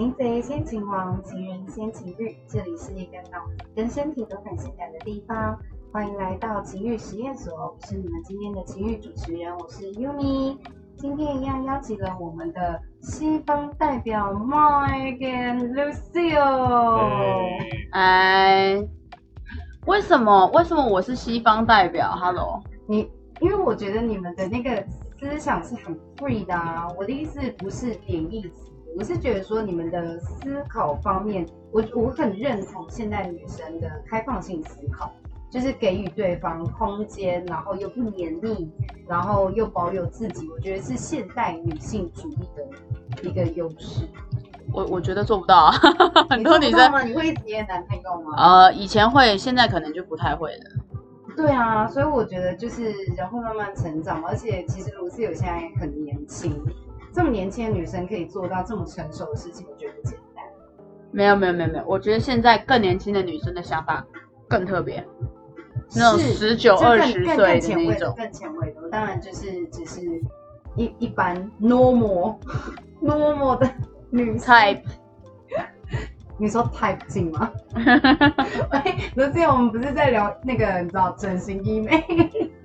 擒贼先擒王，擒人先擒欲。这里是一个脑跟身体都很性感的地方，欢迎来到情欲实验所。我是你们今天的情欲主持人，我是 Uni。今天一样邀请了我们的西方代表 Mike and Lucio。哎，为什么？为什么我是西方代表？Hello，你因为我觉得你们的那个思想是很 free 的啊。我的意思不是贬义词，我是觉得说你们的思考方面，我我很认同现代女生的开放性思考，就是给予对方空间，然后又不黏腻，然后又保有自己，我觉得是现代女性主义的一个优势。我我觉得做不到啊，很多女生你会一直黏男朋友吗？呃以前会，现在可能就不太会了。对啊，所以我觉得就是人会慢慢成长，而且其实卢思友现在很年轻，这么年轻的女生可以做到这么成熟的事情，我觉得不简单。没有没有没有没有，我觉得现在更年轻的女生的想法更特别，那种是19就更20更岁的那种更前卫的。当然就是只是一一般 normal normal 的女生 type。你说 type 镜吗？喂，卢思友，我们不是在聊那个你知道整形医美？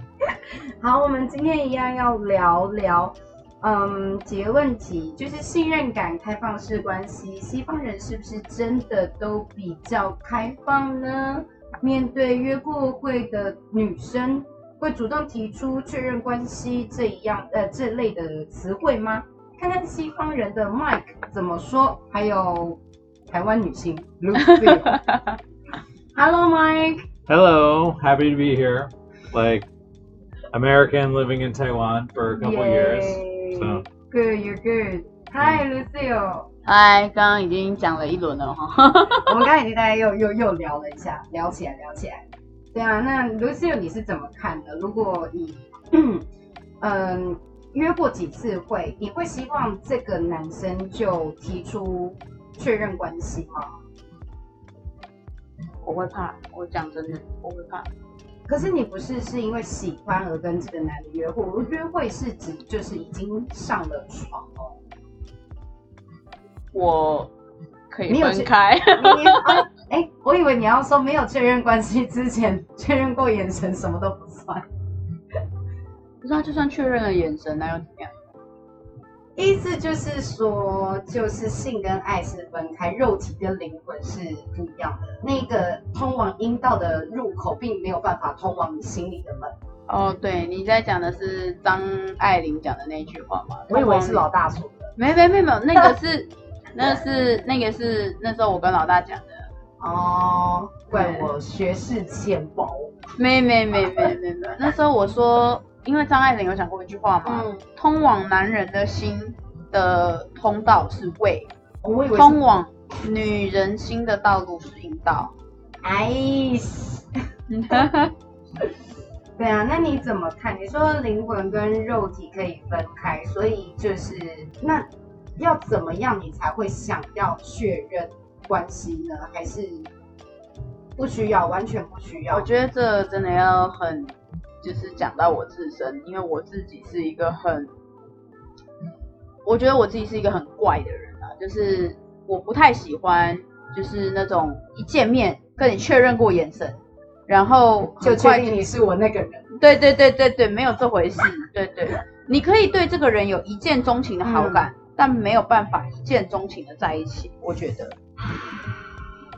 好，我们今天一样要聊聊，嗯，几个问题，就是信任感、开放式关系，西方人是不是真的都比较开放呢？面对约过会的女生，会主动提出确认关系这一样呃这类的词汇吗？看看西方人的 Mike 怎么说，还有台湾女性 Lucy。Hello Mike。Hello, happy to be here. Like American living in Taiwan for a couple years. Good, you're good. Hi, Lucio。嗨，刚刚已经讲了一轮了哈。我们刚刚已经大家又又又聊了一下，聊起来，聊起来。对啊，那 Lucio 你是怎么看的？如果你嗯约过几次会，你会希望这个男生就提出确认关系吗？我会怕，我讲真的，我会怕。可是你不是是因为喜欢而跟这个男的约会，我约会是指就是已经上了床哦。我可以你有去分开。你啊，哎、我以为你要说没有确认关系之前确认过眼神，什么都不算。不是啊，就算确认了眼神，那又怎么样？意思就是说，就是性跟爱是分开，肉体跟灵魂是不一样的。那个通往阴道的入口，并没有办法通往你心里的门。哦，对，你在讲的是张爱玲讲的那句话吗？我以为是老大说的。没没没没有，那个是，那个是那个是那时候我跟老大讲的。哦，怪我学识浅薄。没没没没没没，那时候我说，因为张爱玲有讲过一句话嘛，嗯，通往男人的心的通道是胃，通往女人心的道路是阴道。哎。对啊，那你怎么看？你说灵魂跟肉体可以分开，所以就是那要怎么样你才会想要确认关系呢？还是不需要，完全不需要？我觉得这真的要很，就是讲到我自身，因为我自己是一个很，我觉得我自己是一个很怪的人啊，就是我不太喜欢，就是那种一见面跟你确认过眼神，然后就确定你是我那个人。对对对对对，没有这回事，对对，你可以对这个人有一见钟情的好感，但没有办法一见钟情的在一起，我觉得，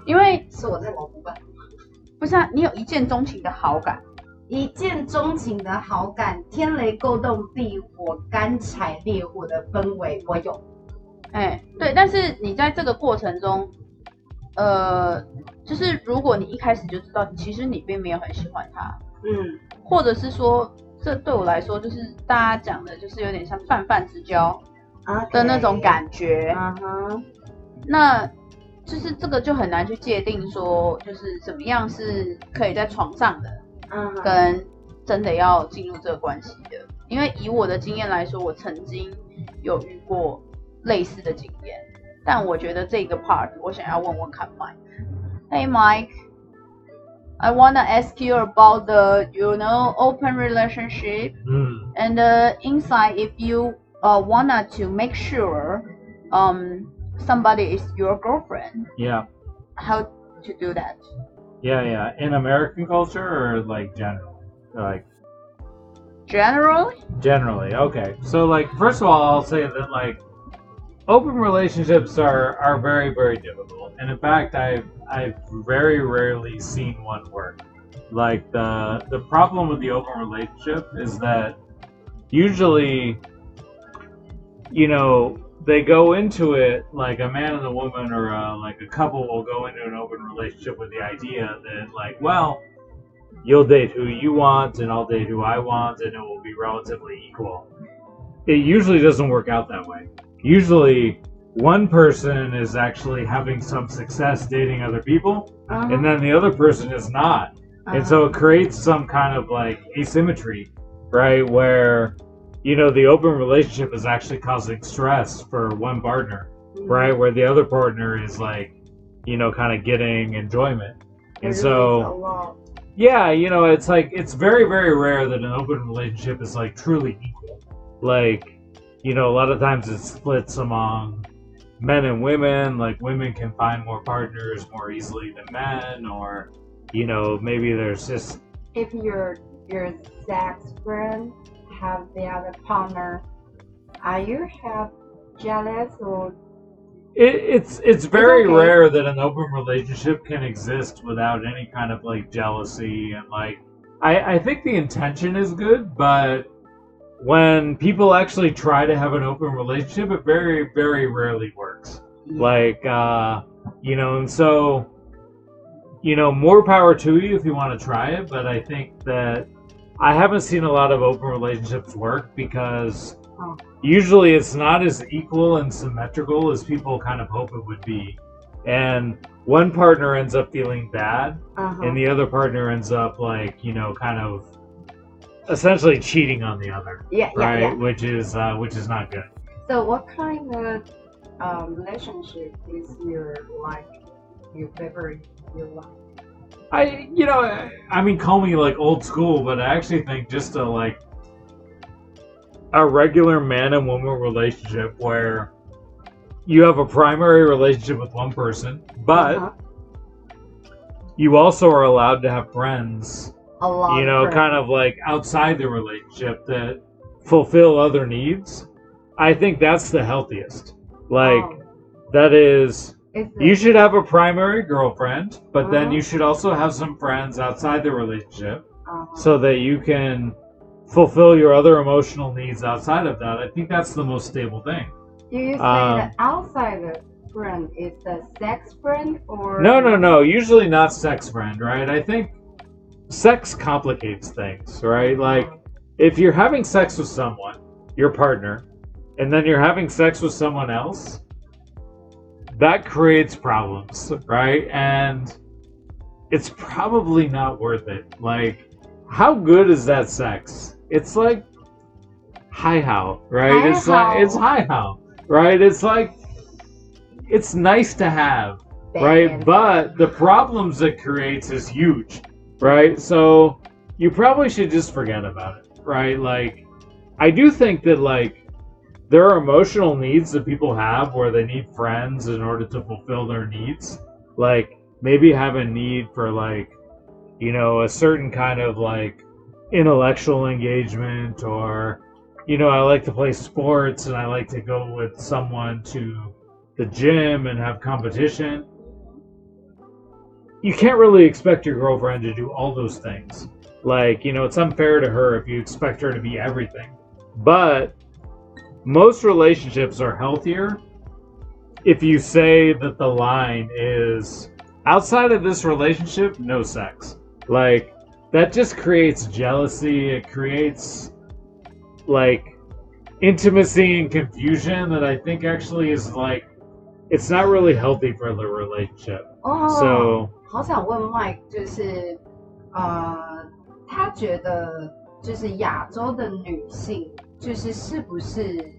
因为是我在老古板。不是啊，你有一见钟情的好感。一见钟情的好感，天雷勾动地火，干柴烈火的氛围，我有。哎，对，但是你在这个过程中，呃，就是如果你一开始就知道，其实你并没有很喜欢他，嗯，或者是说，这对我来说就是大家讲的，就是有点像泛泛之交啊的那种。感觉。嗯哼，那就是这个就很难去界定说，就是怎么样是可以在床上的，嗯哼，跟真的要进入这个关系的。因为以我的经验来说，我曾经有遇过类似的经验，但我觉得这个 part 我想要问问看 Mike。Hey Mike, I wanna ask you about the you know open relationship Mm. and uh, inside if you uh, wanna to make sure um somebody is your girlfriend, Yeah. how to do that? Yeah, yeah. In American culture or like general? Like Generally, generally. Okay. So like first of all, I'll say that like open relationships are are very very difficult. And in fact, I've I've very rarely seen one work. Like the the problem with the open relationship is that usually you know they go into it like a man and a woman or a, like a couple will go into an open relationship with the idea that like well you'll date who you want and I'll date who I want and it will be relatively equal. It usually doesn't work out that way. Usually one person is actually having some success dating other people Uh-huh. and then the other person is not. And so it creates some kind of like asymmetry, right? Where you know the open relationship is actually causing stress for one partner, Uh-huh. right? Where the other partner is like, you know, kind of getting enjoyment. And so is a lot. yeah, you know, it's like it's very, very rare that an open relationship is like truly equal. Like, you know, a lot of times it splits among men and women. Like, women can find more partners more easily than men, or, you know, maybe there's just if your your sex friend have the other partner, are you have jealous or it, it's it's very okay. rare that an open relationship can exist without any kind of like jealousy and like I, I think the intention is good, but when people actually try to have an open relationship, it very, very rarely works. Like, uh, you know, and so, you know, more power to you if you want to try it, but I think that I haven't seen a lot of open relationships work because Oh. usually it's not as equal and symmetrical as people kind of hope it would be. And one partner ends up feeling bad uh-huh. and the other partner ends up like you know kind of essentially cheating on the other yeah, yeah, right yeah. which is uh, which is not good So what kind of um, relationship is your like your favorite you like? I you know I, I mean call me like old school but i actually think just a like a regular man and woman relationship where you have a primary relationship with one person but Uh-huh. you also are allowed to have friends a lot. you know, of kind of like outside the relationship that fulfill other needs. I think that's the healthiest. Like, Oh, that is, is you should have a primary girlfriend, but then Uh-huh. you should also have some friends outside the relationship uh-huh. so that you can fulfill your other emotional needs outside of that. I think that's the most stable thing. Do you say um, the outside friend is the sex friend or No, no, no. Usually not sex friend, right? I think sex complicates things, right? Like, if you're having sex with someone, your partner, and then you're having sex with someone else, that creates problems, right? And it's probably not worth it. Like, how good is that sex? It's like hi how, right? It's like Hi-how. it's hi how, right? It's like it's nice to have, right? But the problems it creates is huge, right? So you probably should just forget about it, right? Like, I do think that like there are emotional needs that people have where they need friends in order to fulfill their needs. Like maybe have a need for like, you know, a certain kind of like intellectual engagement or you know, I like to play sports and I like to go with someone to the gym and have competition. You can't really expect your girlfriend to do all those things. Like, you know, it's unfair to her if you expect her to be everything. But most relationships are healthier if you say that the line is outside of this relationship, no sex. Like, that just creates jealousy. It creates, like, intimacy and confusion that I think actually is, like, it's not really healthy for the relationship. 哦 So, 好想问 Mike，就是呃，他觉得就是亚洲的女性， 就是是不是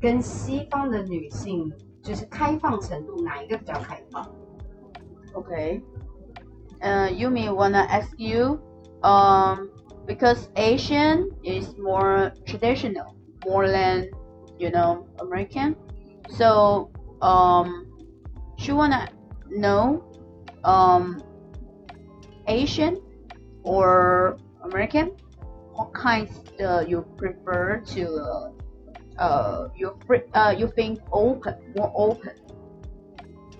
跟西方的女性，就是开放程度哪一个比较开放？ Okay. Uh, Yumi wanna ask you, um, because Asian is more traditional, more than you know American. So um, she wanna know, um, Asian or American, what kinds uh, you prefer to, uh, you fr- uh, you think open, more open.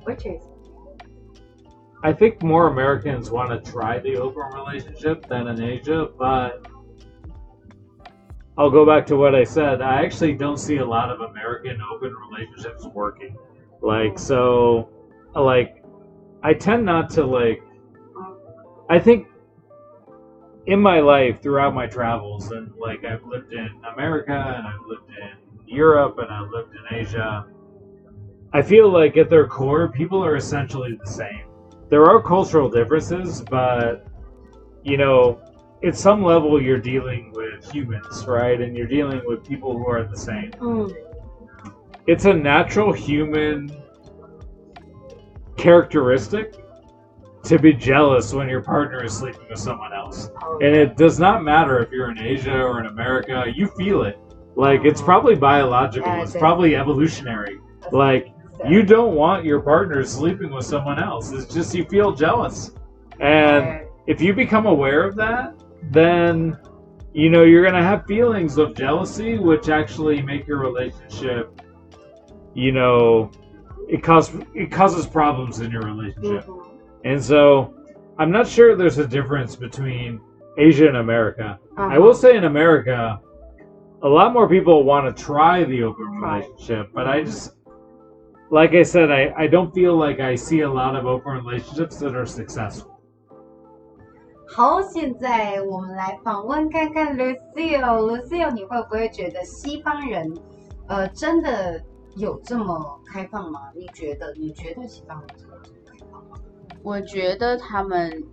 Which is I think more Americans want to try the open relationship than in Asia, but I'll go back to what I said. I actually don't see a lot of American open relationships working. Like, so, like, I tend not to, like, I think in my life throughout my travels, and like, I've lived in America and I've lived in Europe and I've lived in Asia, I feel like at their core, people are essentially the same there are cultural differences, but you know, at some level, you're dealing with humans, right? And you're dealing with people who are the same. Mm. It's a natural human characteristic to be jealous when your partner is sleeping with someone else. And it does not matter if you're in Asia or in America, you feel it. Like, it's probably biological, it's probably evolutionary. Like, you don't want your partner sleeping with someone else. It's just you feel jealous. And if you become aware of that, then you know you're gonna have feelings of jealousy, which actually make your relationship, you know, it cause it causes problems in your relationship. Mm-hmm. Mhm. And so, I'm not sure there's a difference between Asia and America. I Uh-huh. will say in America, a lot more people want to try the open Try. relationship, but I just, like I said, I, I don't feel like I see a lot of open relationships that are successful. 好，现在我们来访问看看 Lucille。Lucille，你会不会觉得西方人，呃，真的有这么开放吗？你觉得？你觉得西方人真的有这么开放吗？ 我觉得他们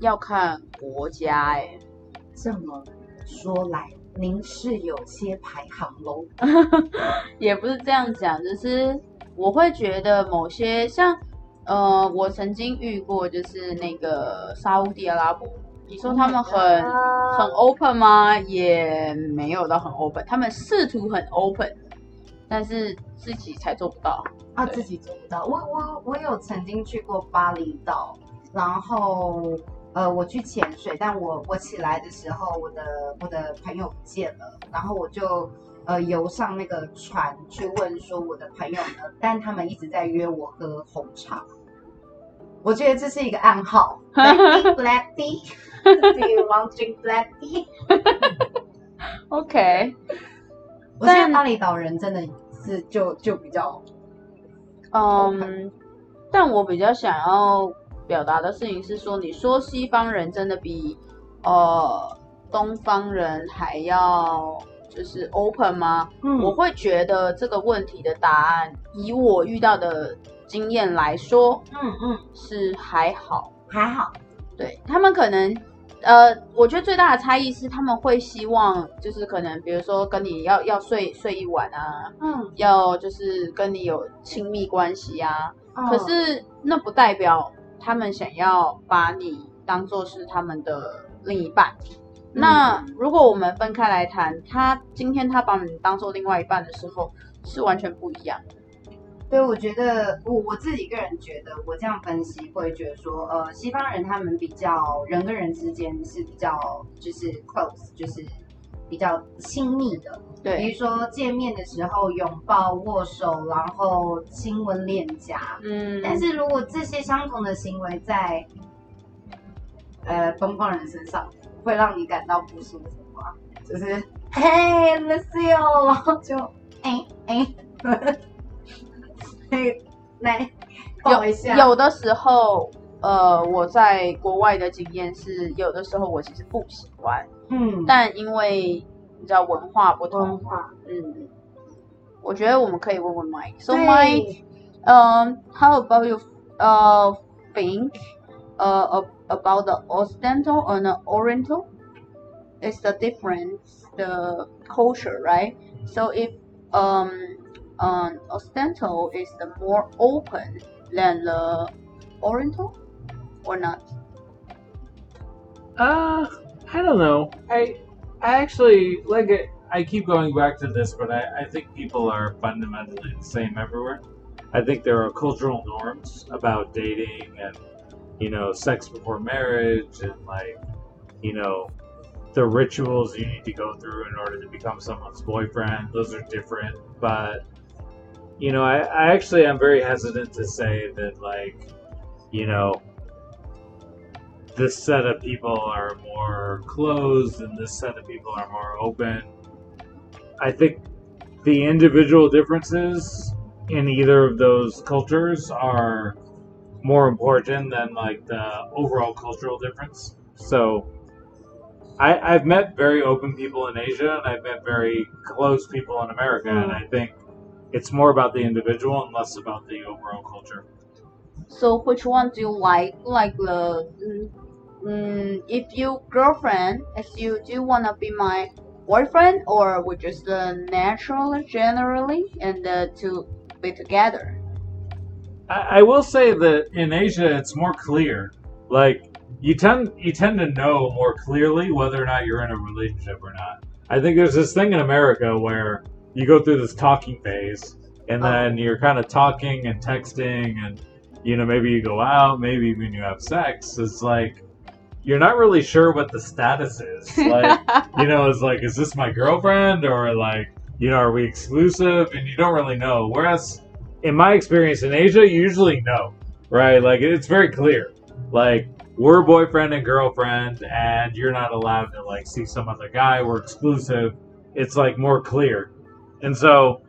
要看国家、哎，这么说来，您是有些排行喽。也不是这样讲，就是我会觉得某些像呃，我曾经遇过，就是那个沙烏地阿拉伯，你说他们很、很 open 吗？也没有到很 open，他们试图很 open，但是自己才做不到。啊，自己做不到。我我我有曾经去过巴厘岛，然后呃，我去潜水，但我我起来的时候，我的我的朋友不见了，然后我就呃游上那个船去问说我的朋友呢，但他们一直在约我喝红茶。我觉得这是一个暗号，Black tea. Do you want drink black tea？我觉得但巴厘岛人真的是就就比较嗯，但我比较想要表达的事情是说，你说西方人真的比呃东方人还要就是 open 吗？嗯我会觉得这个问题的答案，以我遇到的经验来说嗯嗯是还好。还好，对他们可能，呃，我觉得最大的差异是他们会希望，就是可能比如说跟你要要睡睡一晚啊，嗯，要就是跟你有亲密关系啊，哦可是那不代表他们想要把你当做是他们的另一半。那如果我们分开来谈，他今天他把你当做另外一半的时候，是完全不一样的。对，我觉得我我自己个人觉得，我这样分析会觉得说，呃，西方人他们比较人跟人之间是比较就是 close，就是比较亲密的。对比，如说见面的时候拥抱、握手，然后亲吻脸颊。嗯，但是如果这些相同的行为在呃东方人身上，会让你感到不舒服吗？就是 嘿 Lucio，然后就哎 哎，嘿来抱一下，有的时候，呃，我在国外的经验是，有的时候我其实不喜欢，嗯，但因为你知道文化不文同，化嗯，我觉得我们可以问问 Mike。So 对 Mike, um, how about you uh think uh ab- about the Occidental and the Oriental? It's the difference, the culture, right? So if um um Occidental is the more open than the Oriental, or not? Uh, I don't know. I, I actually like it. I keep going back to this, but I, I think people are fundamentally the same everywhere. I think there are cultural norms about dating and you know sex before marriage and like you know the rituals you need to go through in order to become someone's boyfriend. Those are different, but you know, I, I actually am very hesitant to say that like you know this set of people are more closed and this set of people are more open. I think the individual differences in either of those cultures are more important than like the overall cultural difference. So I, I've met very open people in Asia and I've met very closed people in America, and I think it's more about the individual and less about the overall culture. So which one do you like? Like the mm, mm, if you girlfriend as you do you wanna be my boyfriend or we just uh, natural generally and uh, to be together? I, I will say that in Asia it's more clear. Like you tend you tend to know more clearly whether or not you're in a relationship or not. I think there's this thing in America where you go through this talking phase and uh-huh. then you're kind of talking and texting and you know maybe you go out, maybe even you have sex. It's like you're not really sure what the status is. Like you know, it's like is this my girlfriend or like you know are we exclusive and you don't really know. Whereas in my experience in Asia, you usually know, right? Like it's very clear. Like we're boyfriend and girlfriend, and you're not allowed to like see some other guy. We're exclusive. It's like more clear, and so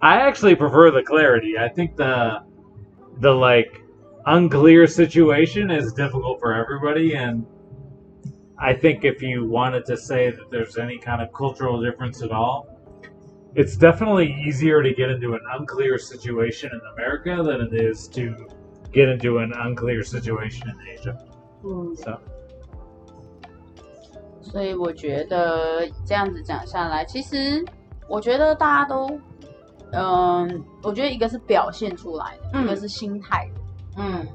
I actually prefer the clarity. I think the the like unclear situation is difficult for everybody, and I think if you wanted to say that there's any kind of cultural difference at all, it's definitely easier to get into an unclear situation in America than it is to get into an unclear situation in Asia. 嗯 So 所以我觉得这样子讲下来，其实 我觉得大家都，嗯，我觉得一个是表现出来的，嗯一个是心态的嗯，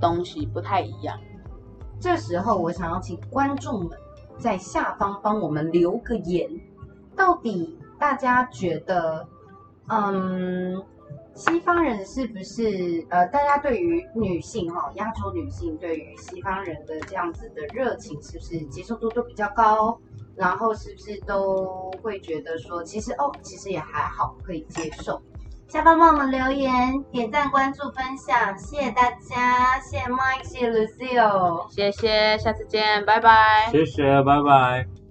东西不太一样。这时候我想要请观众们在下方帮我们留个言，到底大家觉得，嗯，西方人是不是呃，大家对于女性哈、亚洲女性对于西方人的这样子的热情，是不是接受度都比较高？然后是不是都会觉得说，其实哦，其实也还好，可以接受。下方帮我们留言、点赞、关注、分享，谢谢大家，谢谢 Mike，谢谢 Lucille。谢谢，下次见，拜拜。谢谢，拜拜。